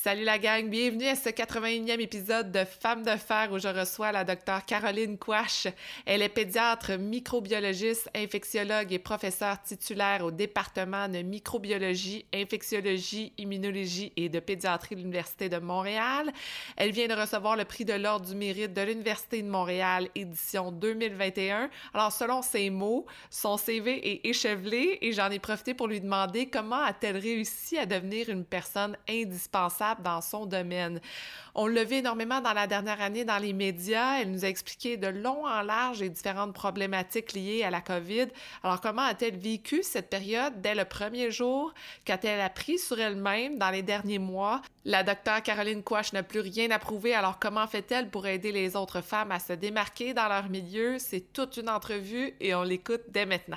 Salut la gang, bienvenue à ce 81e épisode de Femmes de fer où je reçois la docteure Caroline Quash. Elle est pédiatre, microbiologiste, infectiologue et professeure titulaire au département de microbiologie, infectiologie, immunologie et de pédiatrie de l'Université de Montréal. Elle vient de recevoir le prix de l'Ordre du mérite de l'Université de Montréal, édition 2021. Alors, selon ses mots, son CV est échevelé et j'en ai profité pour lui demander comment a-t-elle réussi à devenir une personne indispensable dans son domaine. On l'a vu énormément dans la dernière année dans les médias. Elle nous a expliqué de long en large les différentes problématiques liées à la COVID. Alors, comment a-t-elle vécu cette période dès le premier jour? Qu'a-t-elle appris sur elle-même dans les derniers mois? La docteure Caroline Quash n'a plus rien à prouver, alors comment fait-elle pour aider les autres femmes à se démarquer dans leur milieu? C'est toute une entrevue et on l'écoute dès maintenant.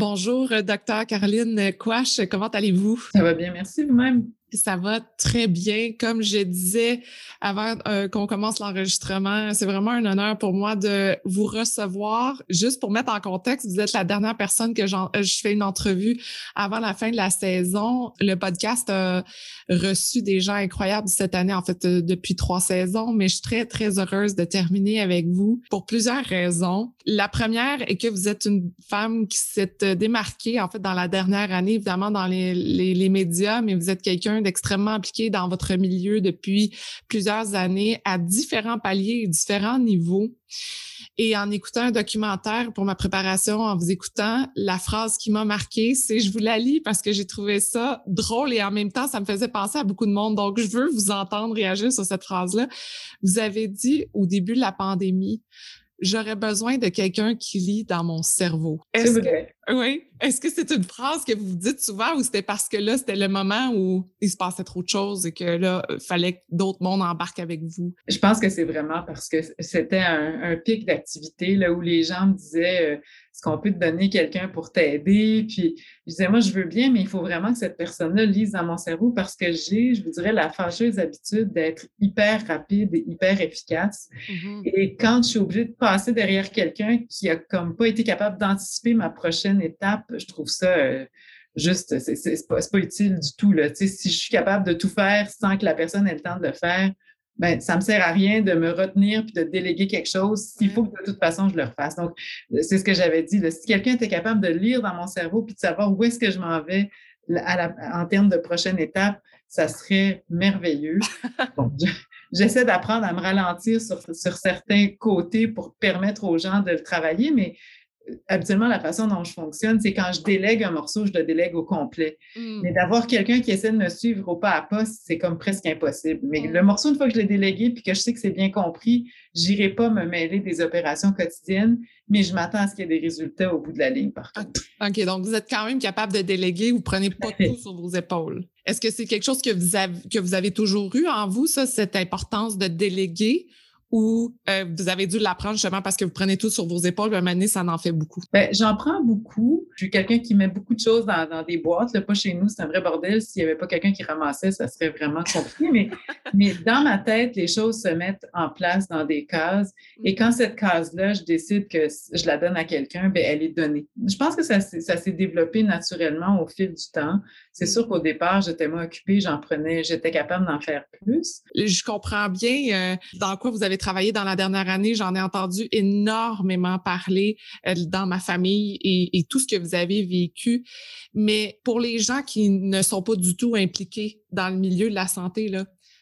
Bonjour, docteur Caroline Quash. Comment allez-vous? Ça va bien, merci vous-même. Ça va très bien. Comme je disais avant euh, qu'on commence l'enregistrement, c'est vraiment un honneur pour moi de vous recevoir. Juste pour mettre en contexte, vous êtes la dernière personne que euh, je fais une entrevue avant la fin de la saison. Le podcast a reçu des gens incroyables cette année, en fait, euh, depuis trois saisons, mais je suis très, très heureuse de terminer avec vous pour plusieurs raisons. La première est que vous êtes une femme qui s'est démarquée, en fait, dans la dernière année, évidemment, dans les, les, les médias, mais vous êtes quelqu'un d'extrêmement impliqué dans votre milieu depuis plusieurs années à différents paliers et différents niveaux. Et en écoutant un documentaire pour ma préparation, en vous écoutant, la phrase qui m'a marqué, c'est je vous la lis parce que j'ai trouvé ça drôle et en même temps, ça me faisait penser à beaucoup de monde. Donc, je veux vous entendre réagir sur cette phrase-là. Vous avez dit au début de la pandémie, j'aurais besoin de quelqu'un qui lit dans mon cerveau. Vrai. Oui. Est-ce que c'est une phrase que vous dites souvent ou c'était parce que là, c'était le moment où il se passait trop de choses et que là, il fallait que d'autres mondes embarquent avec vous? Je pense que c'est vraiment parce que c'était un, pic d'activité là où les gens me disaient euh, est-ce qu'on peut te donner quelqu'un pour t'aider? Puis je disais, moi, je veux bien, mais il faut vraiment que cette personne-là lise dans mon cerveau parce que j'ai, je vous dirais, la fâcheuse habitude d'être hyper rapide et hyper efficace. Mm-hmm. Et quand je suis obligée de passer derrière quelqu'un qui a comme pas été capable d'anticiper ma prochaine étape, je trouve ça euh, juste, c'est pas, pas, utile du tout. Là. si je suis capable de tout faire sans que la personne ait le temps de le faire, ben, ça me sert à rien de me retenir puis de déléguer quelque chose s'il faut que de toute façon je le refasse. Donc, c'est ce que j'avais dit. Si quelqu'un était capable de lire dans mon cerveau puis de savoir où est-ce que je m'en vais en termes de prochaine étape, ça serait merveilleux. J'essaie d'apprendre à me ralentir sur, sur certains côtés pour permettre aux gens de le travailler, mais habituellement, la façon dont je fonctionne, c'est quand je délègue un morceau, je le délègue au complet. Hmm. Mais d'avoir quelqu'un qui essaie de me suivre au pas à pas, c'est comme presque impossible. Mais hmm. le morceau, une fois que je l'ai délégué puis que je sais que c'est bien compris, j'irai pas me mêler des opérations quotidiennes, mais je m'attends à ce qu'il y ait des résultats au bout de la ligne, par contre. OK, donc vous êtes quand même capable de déléguer, vous prenez pas tout sur vos épaules. Est-ce que c'est quelque chose que vous, avez, que vous avez toujours eu en vous, ça, cette importance de déléguer? Ou euh, vous avez dû l'apprendre justement parce que vous prenez tout sur vos épaules, un ça en fait beaucoup? Bien, j'en prends beaucoup. Je suis quelqu'un qui met beaucoup de choses dans, des boîtes. Là, pas chez nous, c'est un vrai bordel. S'il n'y avait pas quelqu'un qui ramassait, ça serait vraiment compliqué. mais, mais dans ma tête, les choses se mettent en place dans des cases. Et quand cette case-là, je décide que je la donne à quelqu'un, bien, elle est donnée. Je pense que ça, ça s'est développé naturellement au fil du temps. C'est sûr qu'au départ, j'étais moins occupée, j'en prenais, j'étais capable d'en faire plus. Je comprends bien euh, dans quoi vous avez travaillé dans la dernière année. J'en ai entendu énormément parler euh, dans ma famille et, et, tout ce que vous avez vécu. Mais pour les gens qui ne sont pas du tout impliqués dans le milieu de la santé,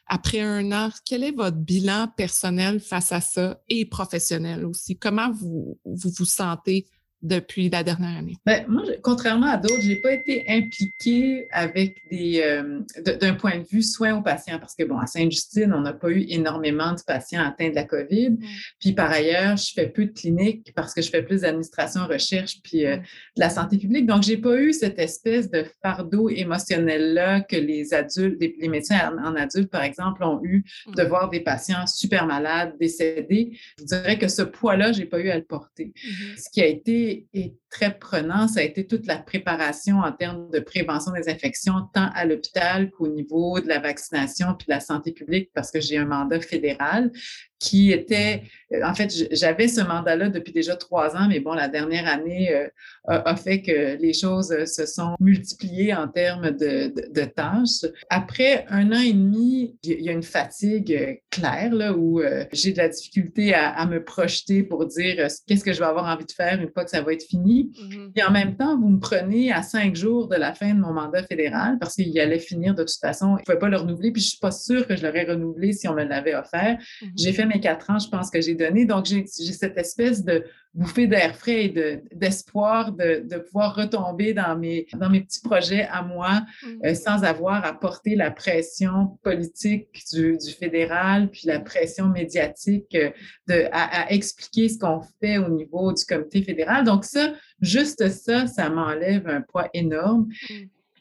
après un an, quel est votre bilan personnel face à ça et professionnel aussi? Comment vous vous, vous sentez depuis la dernière année? Ben, moi, contrairement à d'autres, je n'ai pas été impliquée avec des euh, d'un point de vue soins aux patients parce que, bon, à Sainte-Justine, on n'a pas eu énormément de patients atteints de la COVID. Mm. Puis, par ailleurs, je fais peu de cliniques parce que je fais plus d'administration, recherche, puis euh, mm. de la santé publique. Donc, je n'ai pas eu cette espèce de fardeau émotionnel-là que les adultes, les, médecins en, adultes, par exemple, ont eu de mm. voir des patients super malades, décédés. Je dirais que ce poids-là, je n'ai pas eu à le porter. Mm-hmm. Ce qui a été est, très prenant, ça a été toute la préparation en termes de prévention des infections, tant à l'hôpital qu'au niveau de la vaccination puis de la santé publique, parce que j'ai un mandat fédéral qui était, euh, en fait, j'avais ce mandat-là depuis déjà trois ans, mais bon, la dernière année euh, a, fait que les choses euh, se sont multipliées en termes de, de, tâches. Après un an et demi, il y a une fatigue claire là, où j'ai de la difficulté à, à, me projeter pour dire qu'est-ce que je vais avoir envie de faire une fois que ça va être fini. Mm-hmm. Et en même temps, vous me prenez à cinq jours de la fin de mon mandat fédéral parce qu'il allait finir de toute façon. Je ne pouvais pas le renouveler, puis je ne suis pas sûre que je l'aurais renouvelé si on me l'avait offert. Mm-hmm. J'ai fait mes quatre ans, je pense que j'ai donné. Donc, j'ai cette espèce de bouffée d'air frais et d'espoir de, de, pouvoir retomber dans mes, dans mes petits projets à moi mm. euh, sans avoir à porter la pression politique du, du fédéral, puis la pression médiatique euh, de, à, à expliquer ce qu'on fait au niveau du comité fédéral. Donc ça, juste ça, ça m'enlève un poids énorme. Mm.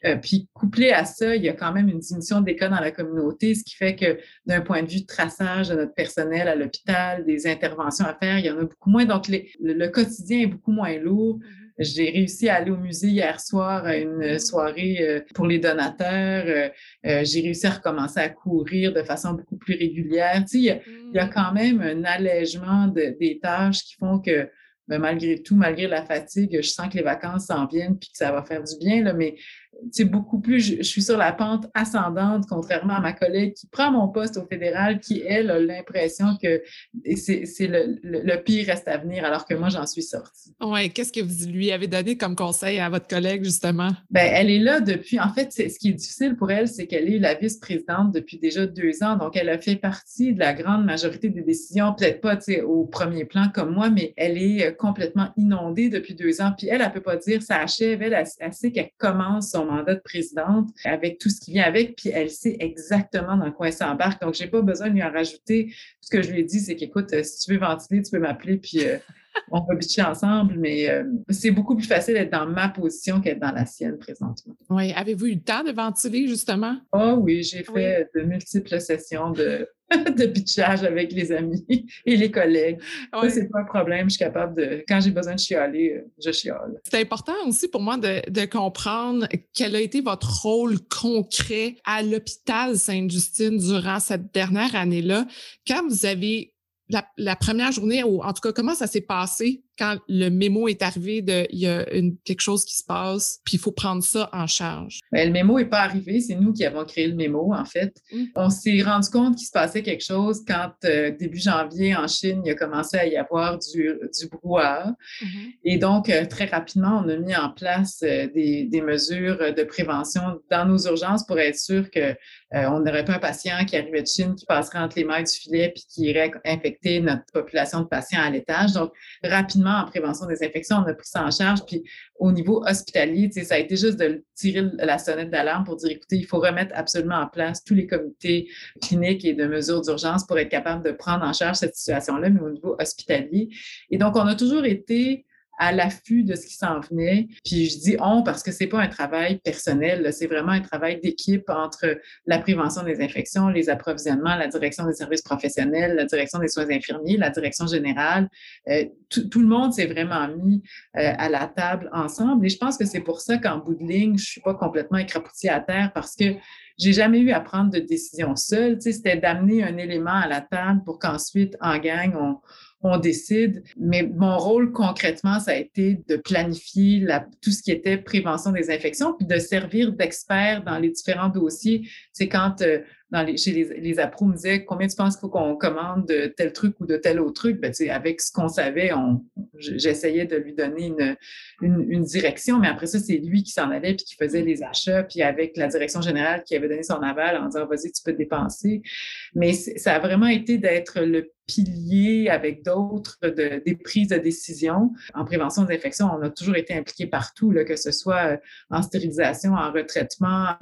Euh, puis couplé à ça, il y a quand même une diminution des cas dans la communauté, ce qui fait que d'un point de vue de traçage de notre personnel à l'hôpital, des interventions à faire, il y en a beaucoup moins. Donc le, quotidien est beaucoup moins lourd. J'ai réussi à aller au musée hier soir à une soirée euh, pour les donateurs. Euh, j'ai réussi à recommencer à courir de façon beaucoup plus régulière. Tu sais, il, y a, quand même un allègement de, des tâches qui font que ben, malgré tout, malgré la fatigue, je sens que les vacances s'en viennent puis que ça va faire du bien. Là, mais c'est beaucoup plus, je, suis sur la pente ascendante, contrairement à ma collègue qui prend mon poste au fédéral, qui, elle, a l'impression que c'est le, pire reste à venir, alors que moi, j'en suis sortie. Oui, qu'est-ce que vous lui avez donné comme conseil à votre collègue, justement? Ben, elle est là depuis, en fait, ce qui est difficile pour elle, c'est qu'elle est la vice-présidente depuis déjà deux ans, donc elle a fait partie de la grande majorité des décisions, peut-être pas au premier plan comme moi, mais elle est euh, complètement inondée depuis deux ans, puis elle, elle ne peut pas dire ça achève, elle, elle sait qu'elle commence son mandat de présidente avec tout ce qui vient avec, puis elle sait exactement dans quoi elle s'embarque. Donc, je n'ai pas besoin de lui en rajouter. Ce que je lui ai dit, c'est qu'écoute, euh, si tu veux ventiler, tu peux m'appeler, puis euh, on va bitcher ensemble, mais euh, c'est beaucoup plus facile d'être dans ma position qu'être dans la sienne présentement. Oui. Avez-vous eu le temps de ventiler, justement? Oh oui, j'ai fait de multiples sessions de de pitchage avec les amis et les collègues. Ça, c'est pas un problème. Je suis capable de, quand j'ai besoin de chialer, je chiale. C'est important aussi pour moi de, de, comprendre quel a été votre rôle concret à l'hôpital Sainte-Justine durant cette dernière année-là. Quand vous avez la, la, première journée, ou en tout cas, comment ça s'est passé? Quand le mémo est arrivé de il y a une, quelque chose qui se passe, puis il faut prendre ça en charge? Bien, le mémo n'est pas arrivé, c'est nous qui avons créé le mémo, en fait. Mmh. On s'est rendu compte qu'il se passait quelque chose quand, euh, début janvier, en Chine, il a commencé à y avoir du, du brouhaha. Mmh. Et donc, euh, très rapidement, on a mis en place euh, des, des, mesures de prévention dans nos urgences pour être sûr que on n'aurait pas un patient qui arrivait de Chine qui passerait entre les mailles du filet puis qui irait infecter notre population de patients à l'étage. Donc, rapidement, en prévention des infections, on a pris ça en charge. Puis au niveau hospitalier, ça a été juste de tirer la sonnette d'alarme pour dire, écoutez, il faut remettre absolument en place tous les comités cliniques et de mesures d'urgence pour être capable de prendre en charge cette situation-là, mais au niveau hospitalier. Et donc, on a toujours été à l'affût de ce qui s'en venait. Puis je dis on parce que c'est pas un travail personnel, c'est vraiment un travail d'équipe entre la prévention des infections, les approvisionnements, la direction des services professionnels, la direction des soins infirmiers, la direction générale. Euh, tout, le monde s'est vraiment mis euh, à la table ensemble. Et je pense que c'est pour ça qu'en bout de ligne, je suis pas complètement écrapoutie à terre parce que j'ai jamais eu à prendre de décision seule. C'était d'amener un élément à la table pour qu'ensuite, en gang, on on décide. Mais mon rôle concrètement, ça a été de planifier la, tout ce qui était prévention des infections, puis de servir d'expert dans les différents dossiers. C'est quand euh, chez les, les me disaient combien tu penses qu'il faut qu'on commande de tel truc ou de tel autre truc? Ben, avec ce qu'on savait, j'essayais de lui donner une, une, une, direction, mais après ça, c'est lui qui s'en allait puis qui faisait les achats, puis avec la direction générale qui avait donné son aval en disant vas-y, tu peux dépenser. Mais ça a vraiment été d'être le piliers avec d'autres de, des prises de décision. En prévention des infections, on a toujours été impliqué partout, que ce soit euh, en stérilisation, en retraitement,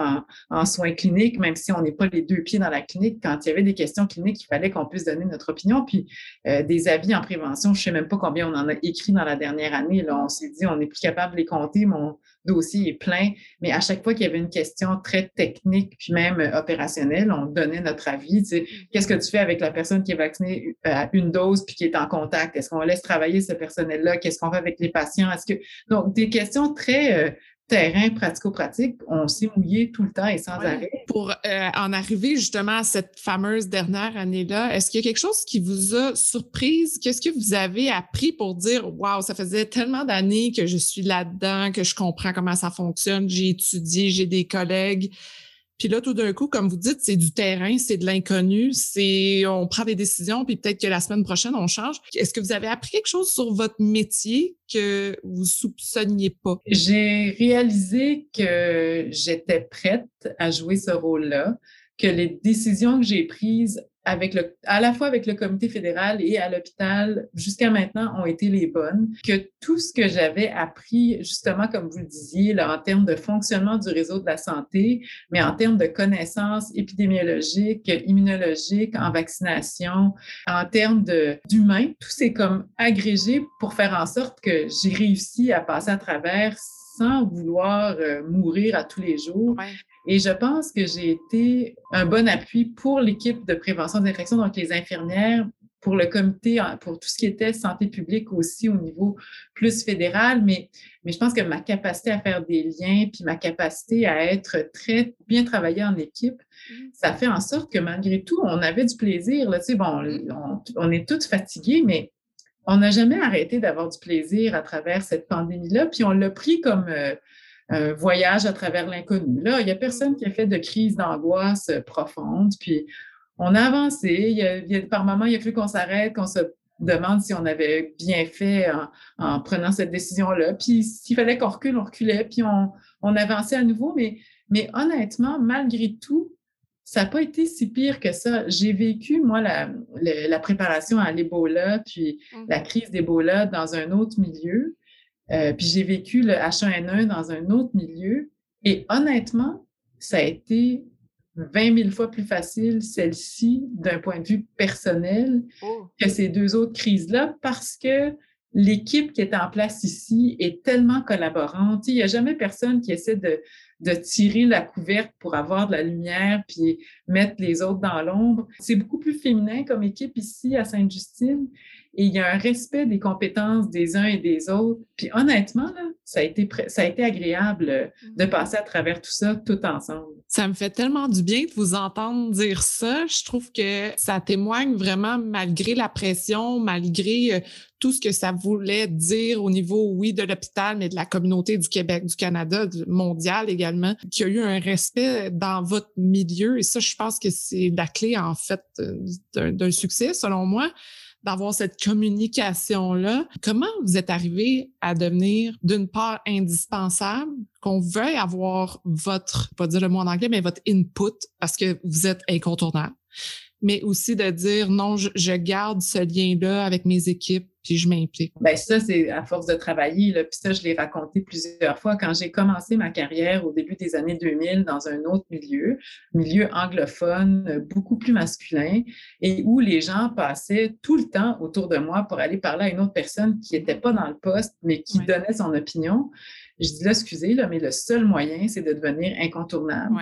en, soins cliniques, même si on n'est pas les deux pieds dans la clinique. Quand il y avait des questions cliniques, il fallait qu'on puisse donner notre opinion. Puis euh, des avis en prévention, je ne sais même pas combien on en a écrit dans la dernière année. Là, on s'est dit, on n'est plus capable de les compter. Mon dossier est plein. Mais à chaque fois qu'il y avait une question très technique, puis même euh, opérationnelle, on donnait notre avis. Qu'est-ce que tu fais avec la personne qui est vaccinée à une dose puis qui est en contact? Est-ce qu'on laisse travailler ce personnel-là? Qu'est-ce qu'on fait avec les patients? Est-ce que donc des questions très euh, terrain pratico-pratique, on s'est mouillé tout le temps et sans arrêt. Pour euh, en arriver justement à cette fameuse dernière année-là, est-ce qu'il y a quelque chose qui vous a surprise? Qu'est-ce que vous avez appris pour dire, waouh, ça faisait tellement d'années que je suis là-dedans, que je comprends comment ça fonctionne, j'ai étudié, j'ai des collègues. Puis là, tout d'un coup, comme vous dites, c'est du terrain, c'est de l'inconnu, c'est on prend des décisions, puis peut-être que la semaine prochaine, on change. Est-ce que vous avez appris quelque chose sur votre métier que vous soupçonniez pas? J'ai réalisé que j'étais prête à jouer ce rôle-là, que les décisions que j'ai prises avec le, à la fois avec le comité fédéral et à l'hôpital jusqu'à maintenant ont été les bonnes, que tout ce que j'avais appris, justement, comme vous le disiez, là, en termes de fonctionnement du réseau de la santé, mais en termes de connaissances épidémiologiques, immunologiques, en vaccination, en termes d'humain, tout s'est comme agrégé pour faire en sorte que j'ai réussi à passer à travers sans vouloir euh, mourir à tous les jours. Et je pense que j'ai été un bon appui pour l'équipe de prévention des infections, donc les infirmières, pour le comité, pour tout ce qui était santé publique aussi au niveau plus fédéral, mais, mais je pense que ma capacité à faire des liens, puis ma capacité à être très bien travaillée en équipe, mmh. ça fait en sorte que malgré tout, on avait du plaisir. Là, tu sais, bon, on, on est toutes fatiguées, mais on n'a jamais arrêté d'avoir du plaisir à travers cette pandémie-là, puis on l'a pris comme euh, un voyage à travers l'inconnu. Là, il n'y a personne qui a fait de crise d'angoisse profonde, puis on a avancé. Il y a, par moments, il a fallu qu'on s'arrête, qu'on se demande si on avait bien fait en, prenant cette décision-là. Puis s'il fallait qu'on recule, on reculait, puis on, on avançait à nouveau. Mais, mais honnêtement, malgré tout, ça n'a pas été si pire que ça. J'ai vécu, moi, la, la, préparation à l'Ebola, puis mmh. la crise d'Ebola dans un autre milieu. Euh, puis j'ai vécu le H1N1 dans un autre milieu. Et honnêtement, ça a été 20 000 fois plus facile, celle-ci, d'un point de vue personnel, oh. que ces deux autres crises-là, parce que l'équipe qui est en place ici est tellement collaborante. Il n'y a jamais personne qui essaie de, de tirer la couverte pour avoir de la lumière puis mettre les autres dans l'ombre. C'est beaucoup plus féminin comme équipe ici à Sainte-Justine et il y a un respect des compétences des uns et des autres. Puis honnêtement, là, ça a été, ça a été agréable euh, de mm-hmm. passer à travers tout ça tout ensemble. Ça me fait tellement du bien de vous entendre dire ça. Je trouve que ça témoigne vraiment, malgré la pression, malgré euh, tout ce que ça voulait dire au niveau, oui, de l'hôpital, mais de la communauté du Québec, du Canada, du mondial également, qu'il y a eu un respect dans votre milieu. Et ça, je pense que c'est la clé, en fait, d'un succès, selon moi d'avoir cette communication-là. Comment vous êtes arrivé à devenir, d'une part, indispensable, qu'on veuille avoir votre, pas dire le mot en anglais, mais votre input parce que vous êtes incontournable, mais aussi de dire non, je garde ce lien-là avec mes équipes puis je m'implique. Bien, ça, c'est à force de travailler. Là, puis ça, je l'ai raconté plusieurs fois. Quand j'ai commencé ma carrière au début des années 2000 dans un autre milieu, milieu anglophone, beaucoup plus masculin, et où les gens passaient tout le temps autour de moi pour aller parler à une autre personne qui n'était pas dans le poste, mais qui donnait son opinion. Je dis là, excusez, là, mais le seul moyen, c'est de devenir incontournable.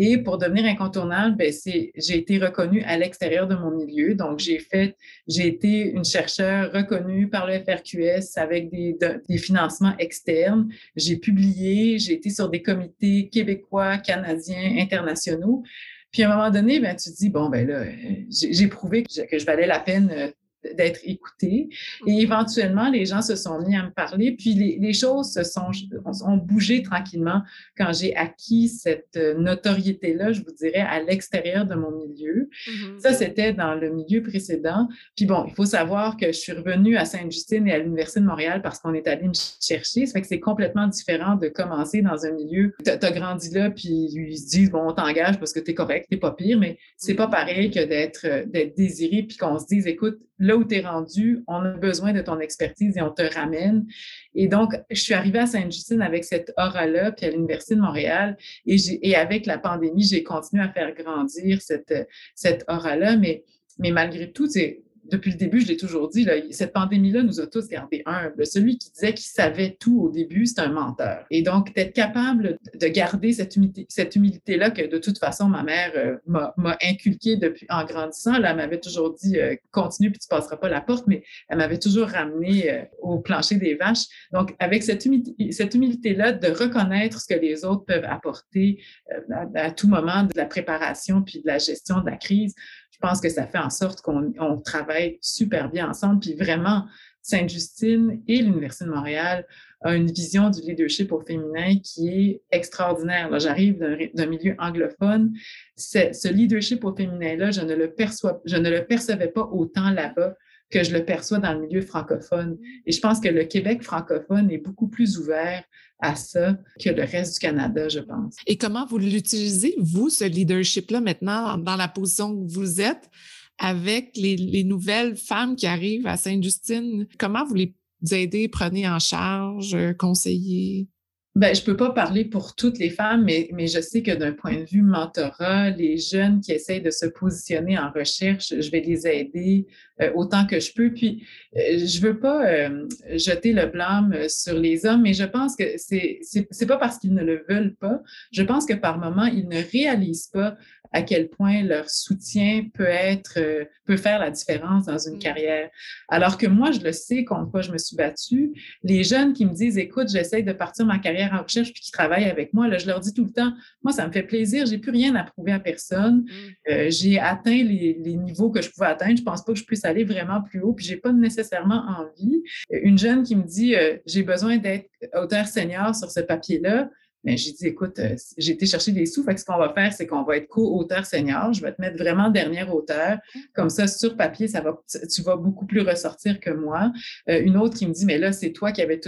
Et pour devenir incontournable, ben c'est, j'ai été reconnue à l'extérieur de mon milieu. Donc, j'ai fait, j'ai été une chercheure reconnue par le FRQS avec des, financements externes. J'ai publié, j'ai été sur des comités québécois, canadiens, internationaux. Puis à un moment donné, ben, tu te dis, bon, ben là, j'ai, prouvé que je, valais la peine euh, d'être écouté. Et mmh. éventuellement, les gens se sont mis à me parler, puis les, les choses se sont ont bougé tranquillement quand j'ai acquis cette notoriété-là, je vous dirais, à l'extérieur de mon milieu. Mmh Ça, c'était dans le milieu précédent. Puis bon, il faut savoir que je suis revenue à Sainte-Justine et à l'Université de Montréal parce qu'on est allé me chercher. Ça fait que c'est complètement différent de commencer dans un milieu. Tu as, grandi là, puis ils se disent, bon, on t'engage parce que tu es correct, tu pas pire, mais c'est pas pareil que d'être d'être désiré, puis qu'on se dise, écoute, là tu es rendu, on a besoin de ton expertise et on te ramène. Et donc, je suis arrivée à Sainte-Justine avec cette aura-là, puis à l'Université de Montréal, et, et avec la pandémie, j'ai continué à faire grandir cette, cette aura-là, mais, mais malgré tout, c'est depuis le début, je l'ai toujours dit, cette pandémie-là nous a tous gardés humbles. Celui qui disait qu'il savait tout au début, c'est un menteur. Et donc, d'être capable de garder cette, humilité, cette humilité-là que de toute façon, ma mère euh, m'a inculquée depuis en grandissant. Elle m'avait toujours dit, euh, continue, puis tu passeras pas la porte, mais elle m'avait toujours ramené euh, au plancher des vaches. Donc, avec cette, humilité, cette humilité-là de reconnaître ce que les autres peuvent apporter à, tout moment de la préparation puis de la gestion de la crise, je pense que ça fait en sorte qu'on travaille super bien ensemble. Puis vraiment, Sainte-Justine et l'Université de Montréal ont une vision du leadership au féminin qui est extraordinaire. J'arrive d'un milieu anglophone. Ce leadership au féminin-là, je je ne le percevais pas autant là-bas que je le perçois dans le milieu francophone. Et je pense que le Québec francophone est beaucoup plus ouvert à ça que le reste du Canada, je pense. Et comment vous l'utilisez, vous, ce leadership-là, maintenant, dans la position que vous êtes, avec les, nouvelles femmes qui arrivent à Sainte-Justine? Comment vous les aidez, prenez en charge, conseillez? Ben, je peux pas parler pour toutes les femmes, mais, mais je sais que d'un point de vue mentorat, les jeunes qui essayent de se positionner en recherche, je vais les aider euh, autant que je peux. Puis, euh, je veux pas euh, jeter le blâme sur les hommes, mais je pense que c'est c'est pas parce qu'ils ne le veulent pas. Je pense que par moment, ils ne réalisent pas à quel point leur soutien peut être, euh, peut faire la différence dans une mm. carrière. Alors que moi, je le sais contre quoi je me suis battue. Les jeunes qui me disent, écoute, j'essaie de partir ma carrière en recherche puis qui travaillent avec moi, là, je leur dis tout le temps, moi, ça me fait plaisir, j'ai plus rien à prouver à personne. Mm. Euh, j'ai atteint les, les, niveaux que je pouvais atteindre. Je pense pas que je puisse aller vraiment plus haut puis j'ai pas nécessairement envie. Une jeune qui me dit, euh, j'ai besoin d'être auteur senior sur ce papier-là. Mais j'ai dit, écoute, euh, j'ai été chercher des sous, fait que ce qu'on va faire, c'est qu'on va être co-auteur senior. Je vais te mettre vraiment dernière auteur. Comme ça, sur papier, ça va, tu vas beaucoup plus ressortir que moi. Euh, une autre qui me dit, mais là, c'est toi qui avais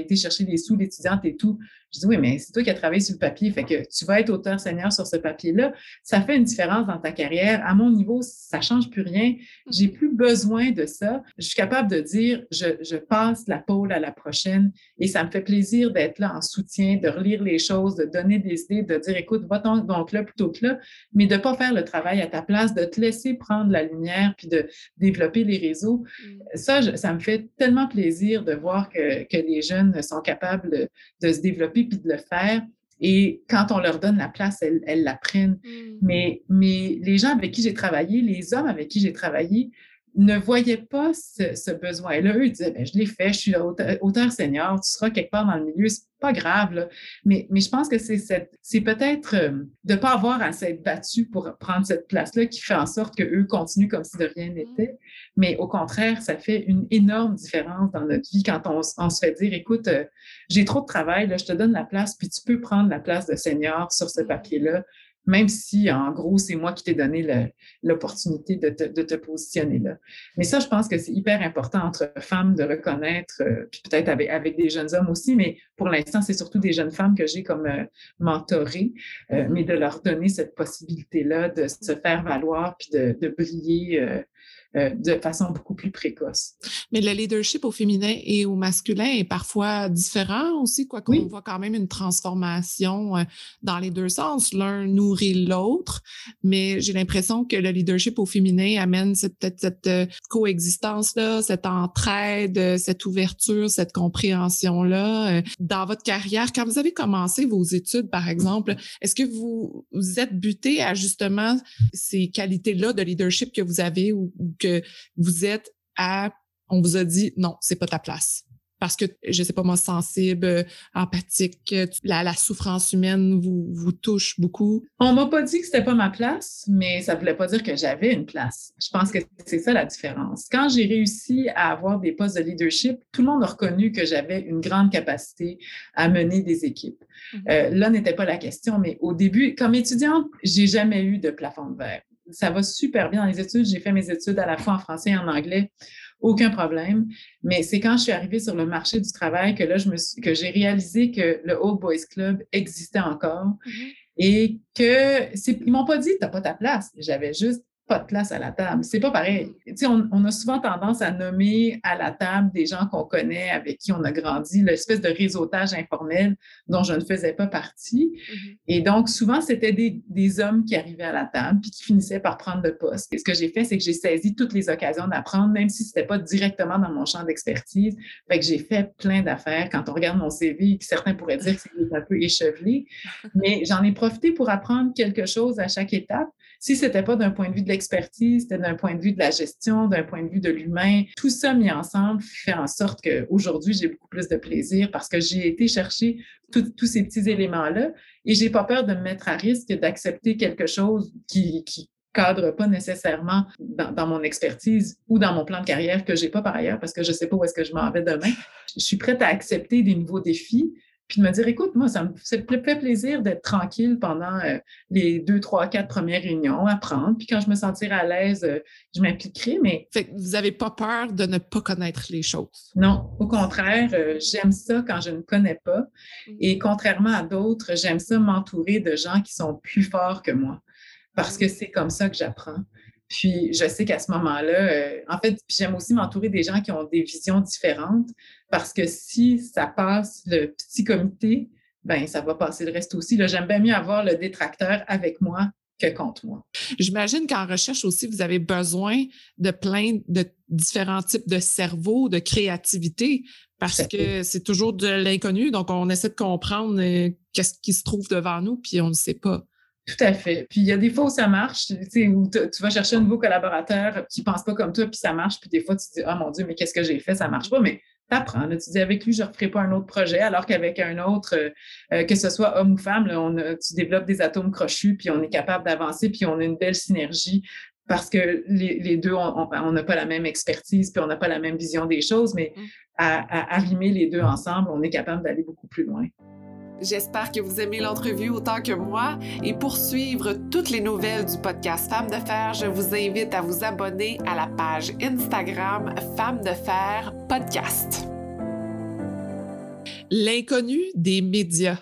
été chercher des sous d'étudiante et tout. Je dis oui, mais c'est toi qui as travaillé sur le papier, fait que tu vas être auteur senior sur ce papier-là. Ça fait une différence dans ta carrière. À mon niveau, ça change plus rien. J'ai plus besoin de ça. Je suis capable de dire, je, je passe la pôle à la prochaine et ça me fait plaisir d'être là en soutien, de relire les choses, de donner des idées, de dire, écoute, va donc là plutôt que là, mais de pas faire le travail à ta place, de te laisser prendre la lumière puis de développer les réseaux. Mm. Ça, ça me fait tellement plaisir de voir que, que les jeunes sont capables de se développer puis de le faire. Et quand on leur donne la place, elles, elles la prennent. Mm. Mais, mais les gens avec qui j'ai travaillé, les hommes avec qui j'ai travaillé, ne voyaient pas ce, besoin-là. Eux, ils disaient, ben, je l'ai fait, je suis auteur, senior, tu seras quelque part dans le milieu, c'est pas grave. Là. Mais, mais je pense que c'est, c'est peut-être euh, de ne pas avoir à s'être battu pour prendre cette place-là qui fait en sorte qu'eux continuent comme si de rien mm. n'était. Mais au contraire, ça fait une énorme différence dans notre vie quand on, se fait dire, écoute, euh, j'ai trop de travail, là, je te donne la place, puis tu peux prendre la place de senior sur ce mm. papier-là même si, en gros, c'est moi qui t'ai donné l'opportunité de te, de te, positionner là. Mais ça, je pense que c'est hyper important entre femmes de reconnaître, euh, puis peut-être avec, avec, des jeunes hommes aussi, mais pour l'instant, c'est surtout des jeunes femmes que j'ai comme euh, mentorées, euh, mais de leur donner cette possibilité-là de se faire valoir, puis de, de briller euh, de façon beaucoup plus précoce. Mais le leadership au féminin et au masculin est parfois différent aussi, quoi qu'on voit quand même une transformation euh, dans les deux sens. L'un nourrit l'autre, mais j'ai l'impression que le leadership au féminin amène peut-être cette euh, coexistence-là, cette entraide, cette ouverture, cette compréhension-là. Dans votre carrière, quand vous avez commencé vos études, par exemple, est-ce que vous, vous êtes buté à justement ces qualités-là de leadership que vous avez ou que vous êtes à, on vous a dit non, c'est pas ta place? parce que, je sais pas moi, sensible, empathique, la, la souffrance humaine vous, vous touche beaucoup? On m'a pas dit que c'était pas ma place, mais ça voulait pas dire que j'avais une place. Je pense que c'est ça la différence. Quand j'ai réussi à avoir des postes de leadership, tout le monde a reconnu que j'avais une grande capacité à mener des équipes. Mm-hmm. Euh, là n'était pas la question, mais au début, comme étudiante, j'ai jamais eu de plafond de verre. Ça va super bien dans les études. J'ai fait mes études à la fois en français et en anglais aucun problème. Mais c'est quand je suis arrivée sur le marché du travail que là, je me que j'ai réalisé que le Old Boys Club existait encore mm-hmm. et que c'est, ils m'ont pas dit, t'as pas ta place. J'avais juste pas de place à la table. C'est pas pareil. Tu on, on, a souvent tendance à nommer à la table des gens qu'on connaît, avec qui on a grandi, l'espèce de réseautage informel dont je ne faisais pas partie. Mm-hmm. Et donc, souvent, c'était des, des, hommes qui arrivaient à la table puis qui finissaient par prendre le poste. Et ce que j'ai fait, c'est que j'ai saisi toutes les occasions d'apprendre, même si c'était pas directement dans mon champ d'expertise. Fait que j'ai fait plein d'affaires. Quand on regarde mon CV, certains pourraient dire que c'est un peu échevelé, mais j'en ai profité pour apprendre quelque chose à chaque étape. Si c'était pas d'un point de vue de l'expertise, c'était d'un point de vue de la gestion, d'un point de vue de l'humain, tout ça mis ensemble fait en sorte qu'aujourd'hui, j'ai beaucoup plus de plaisir parce que j'ai été chercher tous ces petits éléments-là et j'ai pas peur de me mettre à risque d'accepter quelque chose qui, cadre pas nécessairement dans, dans, mon expertise ou dans mon plan de carrière que j'ai pas par ailleurs parce que je sais pas où est-ce que je m'en vais demain. Je suis prête à accepter des nouveaux défis, puis de me dire, écoute, moi, ça me fait plaisir d'être tranquille pendant euh, les deux, trois, quatre premières réunions, apprendre. Puis quand je me sentirai à l'aise, euh, je m'impliquerai. Mais fait que vous n'avez pas peur de ne pas connaître les choses? Non, au contraire, euh, j'aime ça quand je ne connais pas. Mmh. Et contrairement à d'autres, j'aime ça m'entourer de gens qui sont plus forts que moi, parce que c'est comme ça que j'apprends. Puis je sais qu'à ce moment-là, en fait, j'aime aussi m'entourer des gens qui ont des visions différentes parce que si ça passe le petit comité, ben ça va passer le reste aussi. J'aime bien mieux avoir le détracteur avec moi que contre moi. J'imagine qu'en recherche aussi, vous avez besoin de plein de différents types de cerveaux, de créativité, parce que c'est toujours de l'inconnu. Donc, on essaie de comprendre euh, qu'est-ce qui se trouve devant nous, puis on ne sait pas. Tout à fait. Puis il y a des fois où ça marche, tu sais, où tu vas chercher un nouveau collaborateur qui ne pense pas comme toi, puis ça marche, puis des fois tu te dis, oh mon Dieu, mais qu'est-ce que j'ai fait, ça ne marche pas. Mais t'apprends. Tu dis avec lui, je ne referai pas un autre projet, alors qu'avec un autre, euh, euh, que ce soit homme ou femme, on tu développes des atomes crochus, puis on est capable d'avancer, puis on a une belle synergie parce que les, deux, on n'a pas la même expertise, puis on n'a pas la même vision des choses, mais mmh. à, à arrimer les deux ensemble, on est capable d'aller beaucoup plus loin. J'espère que vous aimez l'entrevue autant que moi et pour suivre toutes les nouvelles du podcast Femmes de Fer, je vous invite à vous abonner à la page Instagram Femmes de Fer Podcast. L'inconnu des médias.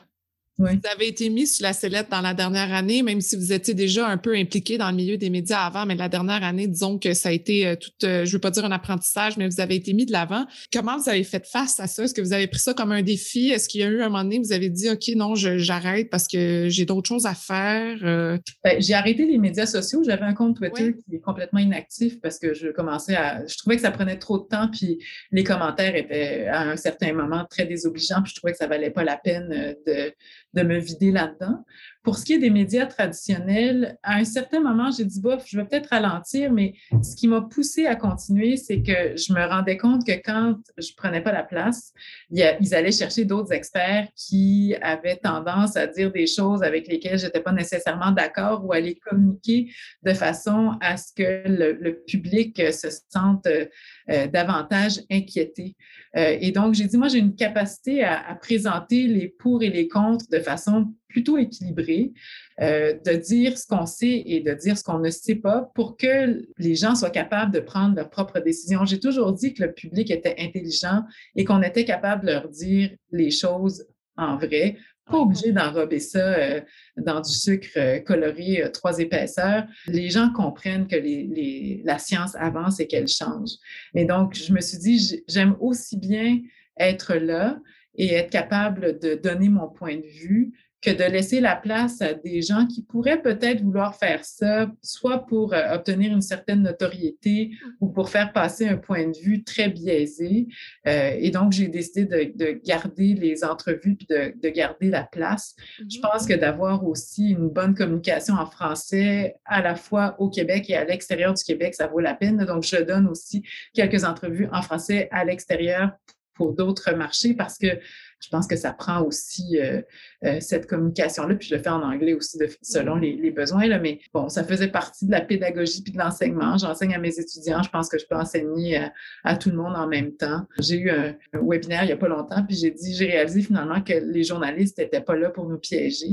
Vous avez été mis sur la sellette dans la dernière année, même si vous étiez déjà un peu impliqué dans le milieu des médias avant, mais la dernière année, disons que ça a été euh, tout, euh, je veux pas dire un apprentissage, mais vous avez été mis de l'avant. Comment vous avez fait face à ça? Est-ce que vous avez pris ça comme un défi? Est-ce qu'il y a eu un moment donné, vous avez dit, OK, non, j'arrête parce que j'ai d'autres choses à faire? Euh? Ben, j'ai arrêté les médias sociaux. J'avais un compte Twitter qui est complètement inactif parce que je commençais à, je trouvais que ça prenait trop de temps, puis les commentaires étaient à un certain moment très désobligeants, puis je trouvais que ça valait pas la peine de de me vider là-dedans. Pour ce qui est des médias traditionnels, à un certain moment, j'ai dit, bof, je vais peut-être ralentir, mais ce qui m'a poussé à continuer, c'est que je me rendais compte que quand je prenais pas la place, ils allaient chercher d'autres experts qui avaient tendance à dire des choses avec lesquelles j'étais pas nécessairement d'accord ou à les communiquer de façon à ce que le, public se sente euh, davantage inquiété. Euh, et donc, j'ai dit, moi, j'ai une capacité à, à présenter les pour et les contre de façon plutôt équilibré, euh, de dire ce qu'on sait et de dire ce qu'on ne sait pas pour que les gens soient capables de prendre leurs propres décisions. J'ai toujours dit que le public était intelligent et qu'on était capable de leur dire les choses en vrai, pas obligé d'enrober ça euh, dans du sucre euh, coloré trois épaisseurs. Les gens comprennent que les, la science avance et qu'elle change. Et donc, je me suis dit, j'aime aussi bien être là et être capable de donner mon point de vue que de laisser la place à des gens qui pourraient peut-être vouloir faire ça, soit pour euh, obtenir une certaine notoriété ou pour faire passer un point de vue très biaisé. Euh, et donc, j'ai décidé de, de, garder les entrevues puis de, de garder la place. Je mhm. pense que d'avoir aussi une bonne communication en français, à la fois au Québec et à l'extérieur du Québec, ça vaut la peine. Donc, je donne aussi quelques entrevues en français à l'extérieur pour d'autres marchés parce que je pense que ça prend aussi euh, euh, cette communication-là. Puis je le fais en anglais aussi selon les, les, besoins. Là, mais bon, ça faisait partie de la pédagogie puis de l'enseignement. J'enseigne à mes étudiants. Je pense que je peux enseigner à, tout le monde en même temps. J'ai eu un, webinaire il n'y a pas longtemps, puis j'ai dit, j'ai réalisé finalement que les journalistes n'étaient pas là pour nous piéger.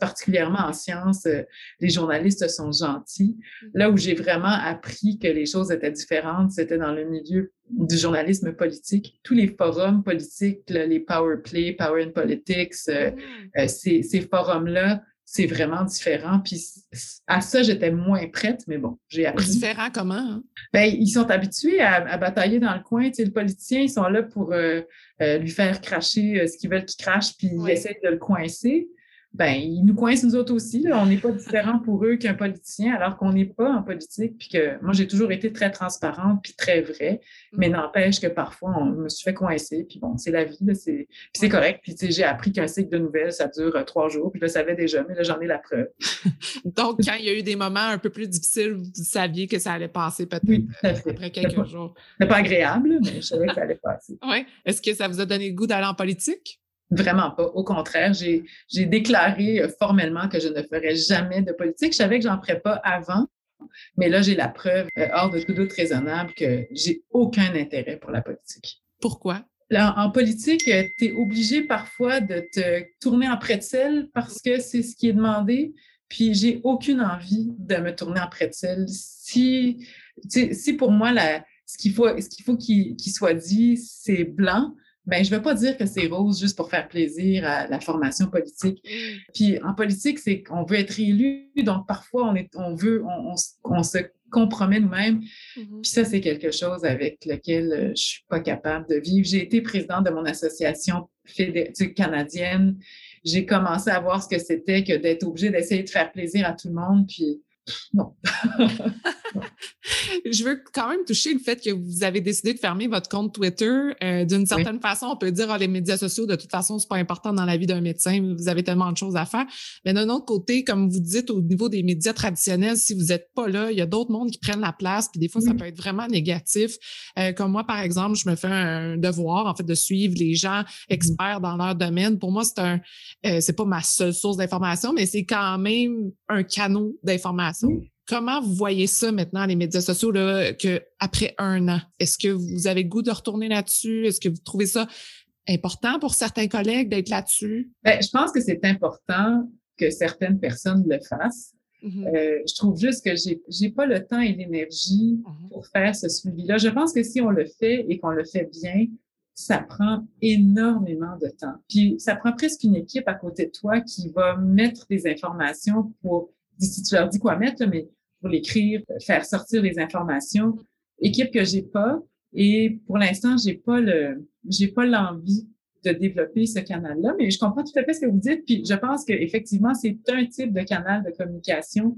particulièrement en sciences, euh, les journalistes sont gentils. Mm-hmm. Là où j'ai vraiment appris que les choses étaient différentes, c'était dans le milieu du journalisme politique. Tous les forums politiques, les Power Play, Power in Politics, euh, mm. euh, ces, ces forums-là, c'est vraiment différent. Puis à ça, j'étais moins prête, mais bon, j'ai appris. Différent comment? Hein? Ben, ils sont habitués à, batailler dans le coin. Tu sais, le politicien, ils sont là pour euh, lui faire cracher ce qu'ils veulent qu'il crache, puis ils essaient de le coincer ben, ils nous coincent nous autres aussi. On n'est pas différent pour eux qu'un politicien, alors qu'on n'est pas en politique. Puis que moi, j'ai toujours été très transparente puis très vraie. Mais mm. n'empêche que parfois, on me suis fait coincer. Puis bon, c'est la vie. Puis c'est correct. Puis j'ai appris qu'un cycle de nouvelles, ça dure euh, trois jours. Puis je le savais déjà, mais là, j'en ai la preuve. Donc, quand il y a eu des moments un peu plus difficiles, vous saviez que ça allait passer peut-être après quelques jours. C'était pas agréable, mais je savais que ça allait passer. Oui. Est-ce que ça vous a donné le goût d'aller en politique? Vraiment pas. Au contraire, j'ai déclaré euh, formellement que je ne ferais jamais de politique. Je savais que j'en ferais pas avant, mais là, j'ai la preuve euh, hors de tout doute raisonnable que j'ai aucun intérêt pour la politique. Pourquoi? Là, en politique, euh, tu es obligé parfois de te tourner en pretzel parce que c'est ce qui est demandé. Puis j'ai aucune envie de me tourner en pretzel. Si, si pour moi, la, ce qu'il faut qu'il faut qu'il soit dit, c'est blanc, ben je ne veux pas dire que c'est rose juste pour faire plaisir à la formation politique. Mm. Puis en politique, c'est qu'on veut être élu, donc parfois on, est, on veut, on, se compromet nous-mêmes. Mm-hmm. Puis ça, c'est quelque chose avec lequel euh, je ne suis pas capable de vivre. J'ai été présidente de mon association canadienne. J'ai commencé à voir ce que c'était que d'être obligée d'essayer de faire plaisir à tout le monde. Puis non. je veux quand même toucher le fait que vous avez décidé de fermer votre compte Twitter. Euh, d'une certaine façon, on peut dire oh, les médias sociaux, de toute façon, c'est pas important dans la vie d'un médecin. Vous avez tellement de choses à faire. Mais d'un autre côté, comme vous dites, au niveau des médias traditionnels, si vous n'êtes pas là, il y a d'autres mondes qui prennent la place. Puis des fois, ça peut être vraiment négatif. Euh, comme moi, par exemple, je me fais un devoir, en fait, de suivre les gens experts dans leur domaine. Pour moi, c'est un, euh, c'est pas ma seule source d'information, mais c'est quand même un canot d'information. Comment vous voyez ça maintenant, les médias sociaux, là, que après un an? Est-ce que vous avez le goût de retourner là-dessus? Est-ce que vous trouvez ça important pour certains collègues d'être là-dessus? Bien, je pense que c'est important que certaines personnes le fassent. Mm-hmm. Euh, je trouve juste que j'ai n'ai pas le temps et l'énergie mm-hmm. pour faire ce suivi-là. Je pense que si on le fait et qu'on le fait bien, ça prend énormément de temps. Puis ça prend presque une équipe à côté de toi qui va mettre des informations pour si tu leur dis quoi mettre, mais pour l'écrire, faire sortir les informations. Équipe que j'ai pas. Et pour l'instant, j'ai pas le, j'ai pas l'envie de développer ce canal-là, mais je comprends tout à fait ce que vous dites. Puis je pense qu'effectivement, c'est un type de canal de communication.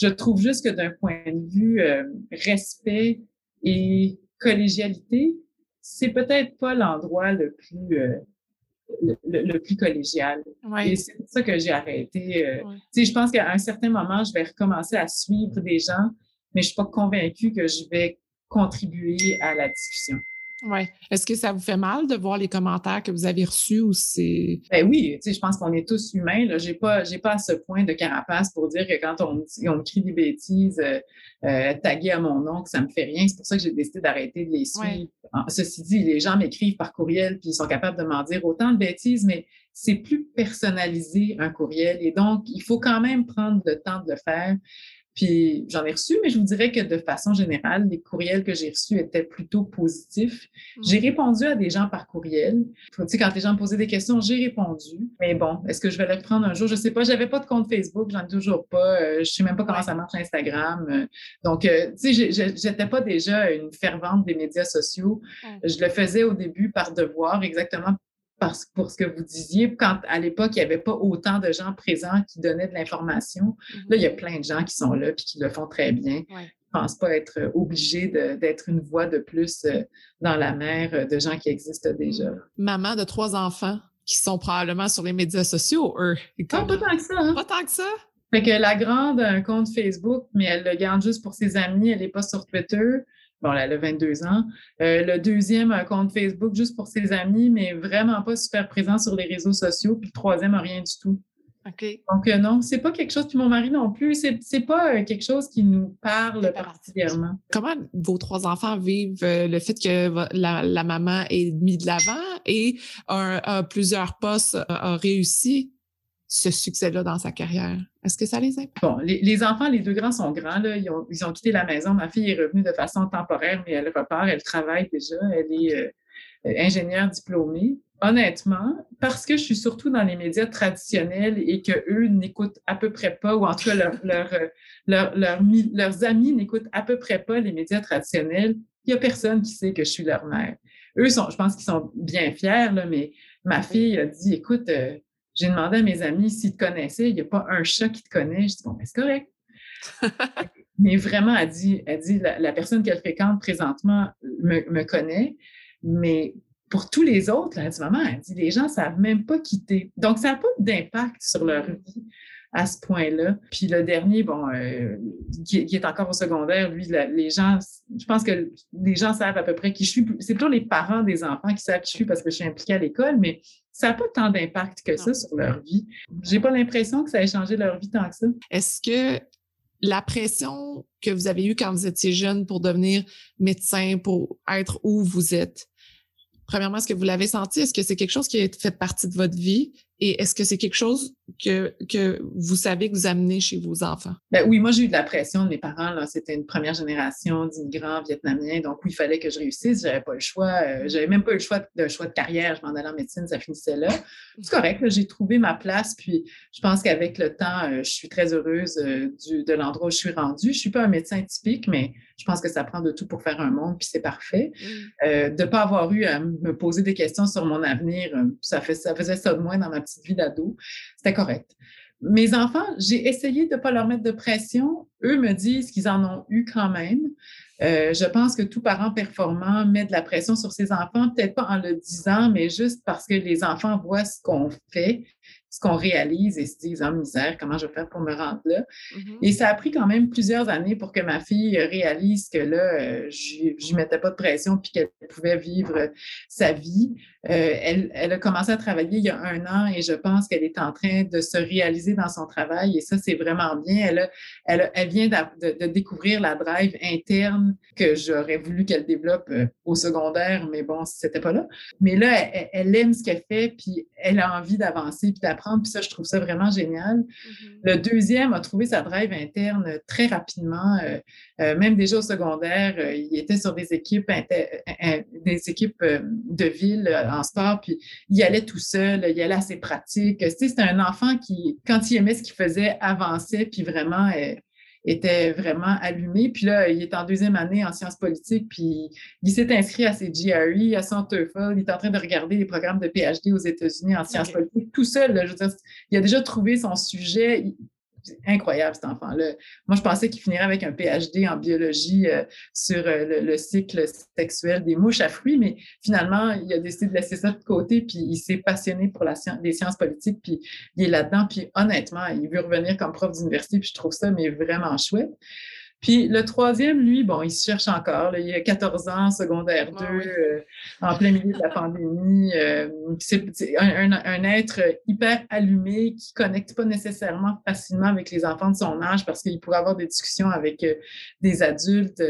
Je trouve juste que d'un point de vue euh, respect et collégialité, c'est peut-être pas l'endroit le plus euh, le, plus collégial. Et c'est pour ça que j'ai arrêté. Euh, je pense qu'à un certain moment, je vais recommencer à suivre des gens, mais je suis pas convaincue que je vais contribuer à la discussion. Oui. Est-ce que ça vous fait mal de voir les commentaires que vous avez reçus ou c'est. Ben oui, tu sais, je pense qu'on est tous humains. Là. J'ai pas, j'ai pas à ce point de carapace pour dire que quand on, on écrit des bêtises euh, euh, taguées à mon nom, que ça me fait rien. C'est pour ça que j'ai décidé d'arrêter de les suivre. Ceci dit, les gens m'écrivent par courriel puis ils sont capables de m'en dire autant de bêtises, mais c'est plus personnalisé un courriel et donc il faut quand même prendre le temps de le faire. Puis j'en ai reçu, mais je vous dirais que de façon générale, les courriels que j'ai reçus étaient plutôt positifs. J'ai mmh. répondu à des gens par courriel. Tu sais, quand les gens me posaient des questions, j'ai répondu. Mais bon, est-ce que je vais le prendre un jour? Je sais pas. J'avais pas de compte Facebook, j'en ai toujours pas. Euh, je sais même pas comment ça marche Instagram. Euh. donc, euh, tu sais, j'étais pas déjà une fervente des médias sociaux. Je le faisais au début par devoir, exactement parce, pour ce que vous disiez, quand à l'époque, il n'y avait pas autant de gens présents qui donnaient de l'information, là, il y a mm-hmm. plein de gens qui sont là et qui le font très bien. Je ne pense pas être obligé d'être une voix de plus euh, dans la mer euh, de gens qui existent déjà. Mm. Maman de trois enfants qui sont probablement sur les médias sociaux, eux. pas tant que ça. Hein? Pas tant que ça? Fait que la grande a un compte Facebook, mais elle le garde juste pour ses amis, elle n'est pas sur Twitter. Bon, elle a 22 ans. Euh, le deuxième a un compte Facebook juste pour ses amis, mais vraiment pas super présent sur les réseaux sociaux. Puis le troisième a rien du tout. OK. Donc, euh, non, c'est pas quelque chose, puis mon mari non plus, c'est, c'est pas euh, quelque chose qui nous parle particulièrement. Comment vos trois enfants vivent le fait que la, la maman est mise de l'avant et a, plusieurs postes, a réussi? Ce succès-là dans sa carrière? Est-ce que ça les impacte? Bon, les, enfants, les deux grands sont grands. Là. Ils, ont, ils, ont, quitté la maison. Ma fille est revenue de façon temporaire, mais elle repart, elle travaille déjà. Elle est euh, ingénieure diplômée. Honnêtement, parce que je suis surtout dans les médias traditionnels et qu'eux n'écoutent à peu près pas, ou en tout cas leur, leur, leur, leurs amis n'écoutent à peu près pas les médias traditionnels, il n'y a personne qui sait que je suis leur mère. Eux, sont, je pense qu'ils sont bien fiers, là, mais ma fille a dit, écoute, euh, j'ai demandé à mes amis s'ils te connaissaient. Il n'y a pas un chat qui te connaît. Je dis, bon, ben, c'est correct. Mais vraiment, elle dit, elle dit la, personne qu'elle fréquente présentement me, connaît, mais pour tous les autres, elle dit, maman, elle dit, les gens ne savent même pas quitter. Donc, ça n'a pas d'impact sur leur vie à ce point-là. Puis le dernier, bon, euh, qui, est encore au secondaire, lui, les gens, je pense que les gens savent à peu près qui je suis. C'est plutôt les parents des enfants qui savent qui je suis parce que je suis impliquée à l'école, mais ça n'a pas tant d'impact que ça sur leur vie. J'ai pas l'impression que ça ait changé leur vie tant que ça. Est-ce que la pression que vous avez eue quand vous étiez jeune pour devenir médecin, pour être où vous êtes, premièrement, est-ce que vous l'avez senti? Est-ce que c'est quelque chose qui a fait partie de votre vie? Et est-ce que c'est quelque chose que, que vous savez que vous amenez chez vos enfants? Ben oui, moi, j'ai eu de la pression de mes parents. Là. C'était une première génération d'immigrants vietnamiens. Donc, oui, il fallait que je réussisse. J'avais pas le choix. Euh, j'avais même pas eu le choix de, choix de carrière. Je m'en allais en médecine, ça finissait là. C'est correct. J'ai trouvé ma place. Puis, je pense qu'avec le temps, euh, je suis très heureuse euh, du, de l'endroit où je suis rendue. Je suis pas un médecin typique, mais je pense que ça prend de tout pour faire un monde, puis c'est parfait. Mm. de ne pas avoir eu à me poser des questions sur mon avenir, ça, fait, ça faisait ça de moins dans ma vie d'ado, c'était correct. Mes enfants, j'ai essayé de ne pas leur mettre de pression. Eux me disent qu'ils en ont eu quand même. Euh, je pense que tout parent performant met de la pression sur ses enfants, peut-être pas en le disant, mais juste parce que les enfants voient ce qu'on fait, ce qu'on réalise et se disent, en oh, misère, comment je vais faire pour me rendre là? Mm-hmm. Et ça a pris quand même plusieurs années pour que ma fille réalise que là, euh, je ne mettais pas de pression puis qu'elle pouvait vivre sa vie. Euh, elle, elle, a commencé à travailler il y a un an et je pense qu'elle est en train de se réaliser dans son travail et ça, c'est vraiment bien. Elle, elle, elle vient de, de, découvrir la drive interne que j'aurais voulu qu'elle développe euh, au secondaire, mais bon, c'était pas là. Mais là, elle, elle aime ce qu'elle fait puis elle a envie d'avancer puis d'apprendre. Puis ça, je trouve ça vraiment génial. Mm-hmm. Le deuxième a trouvé sa drive interne très rapidement. Euh, euh, même déjà au secondaire, euh, il était sur des équipes, des équipes de ville en sport, puis il allait tout seul, il allait assez pratique. Tu sais, c'était un enfant qui, quand il aimait ce qu'il faisait, avançait, puis vraiment était vraiment allumé. Puis là, il est en deuxième année en sciences politiques, puis il s'est inscrit à ses GRE, à son TOEFL. Il est en train de regarder les programmes de PhD aux États-Unis en sciences politiques tout seul. je veux dire, il a déjà trouvé son sujet incroyable, cet enfant-là. Moi, je pensais qu'il finirait avec un PhD en biologie euh, sur euh, le, cycle sexuel des mouches à fruits, mais finalement, il a décidé de laisser ça de côté, puis il s'est passionné pour les sciences politiques, puis il est là-dedans, puis honnêtement, il veut revenir comme prof d'université, puis je trouve ça mais vraiment chouette. Puis le troisième, lui, bon, il se cherche encore. il a 14 ans, secondaire 2, ah euh, en plein milieu de la pandémie. Euh, c'est un, être hyper allumé qui connecte pas nécessairement facilement avec les enfants de son âge parce qu'il pourrait avoir des discussions avec euh, des adultes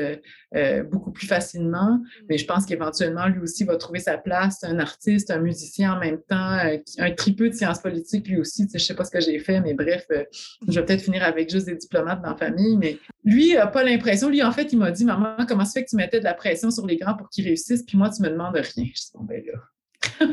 beaucoup plus facilement. Mais je pense qu'éventuellement, lui aussi va trouver sa place. un artiste, un musicien en même temps, un tripeux de sciences politiques lui aussi. Je sais pas ce que j'ai fait, mais bref, je vais peut-être finir avec juste des diplomates dans la famille. Mais lui, n'a pas l'impression. Lui, en fait, il m'a dit Maman, comment ça fait que tu mettais de la pression sur les grands pour qu'ils réussissent, puis moi, tu me demandes rien. Je dis Bon, ben là.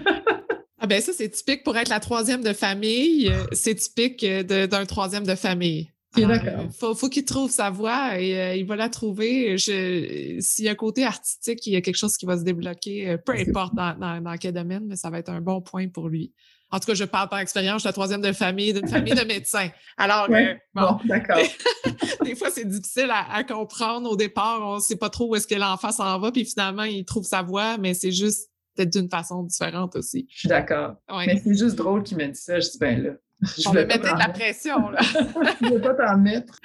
ah ben ça, c'est typique pour être la troisième de famille. Euh, c'est typique euh, d'un troisième de famille. d'accord. faut, faut qu'il trouve sa voie et euh, il va la trouver. S'il y a un côté artistique, il y a quelque chose qui va se débloquer, peu importe dans, dans, dans, quel domaine, mais ça va être un bon point pour lui. En tout cas, je parle par expérience, je suis la troisième de famille, d'une famille de médecins. Alors, euh, bon, d'accord. des fois, c'est difficile à, comprendre. Au départ, on ne sait pas trop où est-ce que l'enfant s'en va, puis finalement, il trouve sa voie, mais c'est juste peut-être d'une façon différente aussi. Je suis d'accord. Mais c'est juste drôle qu'il me dise ça. Je dis, ben là, Je On me mettait de la pression, là. je ne veux pas t'en mettre.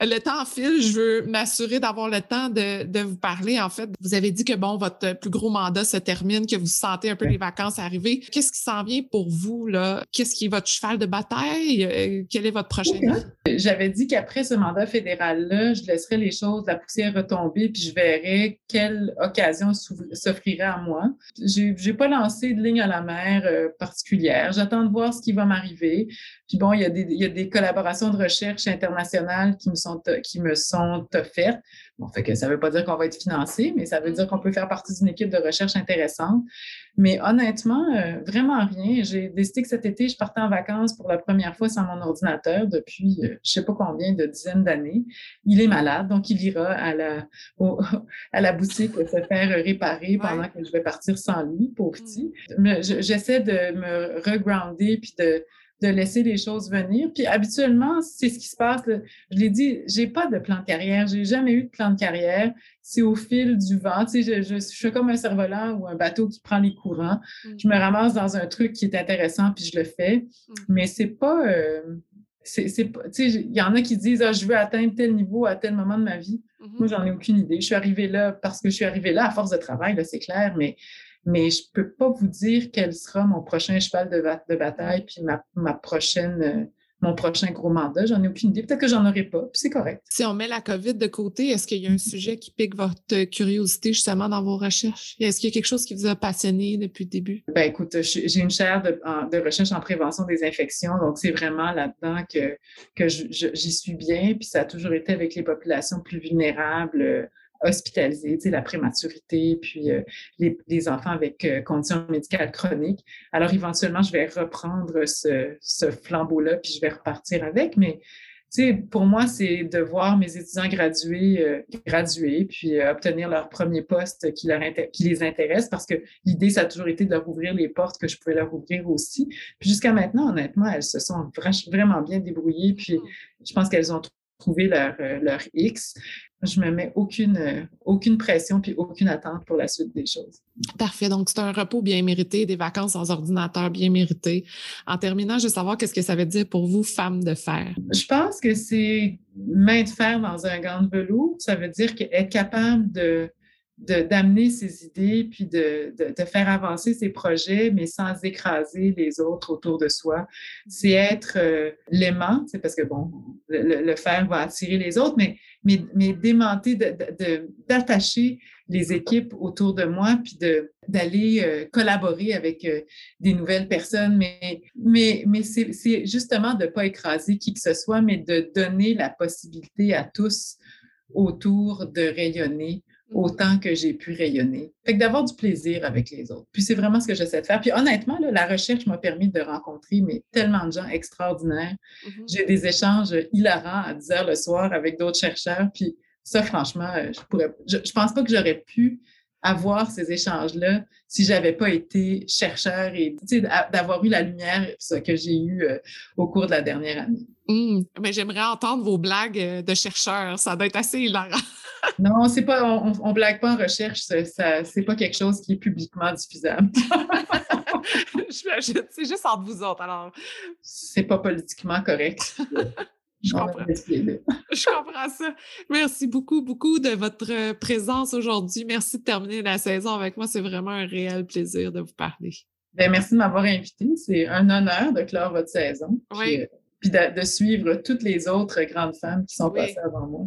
Le temps file. Je veux m'assurer d'avoir le temps de, de, vous parler. En fait, vous avez dit que, bon, votre plus gros mandat se termine, que vous sentez un peu les vacances arriver. Qu'est-ce qui s'en vient pour vous, là? Qu'est-ce qui est votre cheval de bataille? Euh, quel est votre prochain J'avais dit qu'après ce mandat fédéral-là, je laisserais les choses, la poussière retomber, puis je verrais quelle occasion s'offrirait à moi. Je n'ai pas lancé de ligne à la mer euh, particulière. J'attends de voir ce qui va m'arriver. Puis bon, il y, a des, il y a des collaborations de recherche internationales qui me sont, qui me sont offertes. Bon, fait que ça ne veut pas dire qu'on va être financé, mais ça veut dire qu'on peut faire partie d'une équipe de recherche intéressante. Mais honnêtement, euh, vraiment rien. J'ai décidé que cet été, je partais en vacances pour la première fois sans mon ordinateur depuis euh, je ne sais pas combien de dizaines d'années. Il est malade, donc il ira à la, à la boutique se faire réparer pendant que je vais partir sans lui, pauvre mm. petit. J'essaie de me regrounder puis de de laisser les choses venir. Puis habituellement, c'est ce qui se passe. Je l'ai dit, j'ai pas de plan de carrière. J'ai jamais eu de plan de carrière. C'est au fil du vent. Tu sais, je, je, suis comme un cerf-volant ou un bateau qui prend les courants. Mm. Je me ramasse dans un truc qui est intéressant puis je le fais. Mm. Mais c'est pas. Euh, c'est, tu sais, il y en a qui disent ah, je veux atteindre tel niveau à tel moment de ma vie. Mm-hmm. Moi, j'en ai aucune idée. Je suis arrivée là parce que je suis arrivée là à force de travail, là, c'est clair, mais mais je ne peux pas vous dire quel sera mon prochain cheval de, de bataille puis ma, ma prochaine, euh, mon prochain gros mandat. J'en ai aucune idée. Peut-être que j'en aurai pas, puis c'est correct. Si on met la COVID de côté, est-ce qu'il y a un sujet qui pique votre curiosité justement dans vos recherches? Est-ce qu'il y a quelque chose qui vous a passionné depuis le début? Ben écoute, j'ai une chaire de, de, recherche en prévention des infections, donc c'est vraiment là-dedans que, que j'y suis bien, puis ça a toujours été avec les populations plus vulnérables hospitalisés, la prématurité, puis euh, les, enfants avec euh, conditions médicales chroniques. Alors, éventuellement, je vais reprendre ce, flambeau-là, puis je vais repartir avec. Mais, pour moi, c'est de voir mes étudiants graduer, euh, puis obtenir leur premier poste qui les intéresse, parce que l'idée, ça a toujours été de leur ouvrir les portes que je pouvais leur ouvrir aussi. Puis jusqu'à maintenant, honnêtement, elles se sont vraiment bien débrouillées, puis je pense qu'elles ont trouvé leur, leur X je me mets aucune, euh, aucune pression puis aucune attente pour la suite des choses. Parfait. Donc, c'est un repos bien mérité, des vacances sans ordinateur bien méritées. En terminant, je veux savoir qu'est-ce que ça veut dire pour vous, femme de fer? Je pense que c'est main de fer dans un gant de velours. Ça veut dire qu'être capable de d'amener ses idées puis de, de, faire avancer ses projets, mais sans écraser les autres autour de soi. C'est être euh, l'aimant, c'est parce que, bon, le, le, faire va attirer les autres, mais, mais, mais démenter, d'attacher les équipes autour de moi, puis d'aller euh, collaborer avec euh, des nouvelles personnes. Mais, mais, mais c'est justement de ne pas écraser qui que ce soit, mais de donner la possibilité à tous autour de rayonner. Autant que j'ai pu rayonner. Fait que d'avoir du plaisir avec les autres. Puis c'est vraiment ce que j'essaie de faire. Puis honnêtement, la recherche m'a permis de rencontrer mais, tellement de gens extraordinaires. Mmh j'ai des échanges hilarants à 10 heures le soir avec d'autres chercheurs. Puis ça, franchement, euh, je pourrais, je, pense pas que j'aurais pu avoir ces échanges-là si j'avais pas été chercheur et d'avoir eu la lumière que j'ai eu euh, au cours de la dernière année. Mmh. mais j'aimerais entendre vos blagues euh, de chercheurs. Ça doit être assez hilarant. Non, c'est pas, on, ne blague pas en recherche. Ça, c'est pas quelque chose qui est publiquement diffusable. c'est juste entre vous autres, alors. C'est pas politiquement correct. Je comprends. Je comprends ça. Merci beaucoup, beaucoup de votre présence aujourd'hui. Merci de terminer la saison avec moi. C'est vraiment un réel plaisir de vous parler. Bien, merci de m'avoir invité. C'est un honneur de clore votre saison. Oui. Puis, euh, de, suivre toutes les autres grandes femmes qui sont passées avant moi.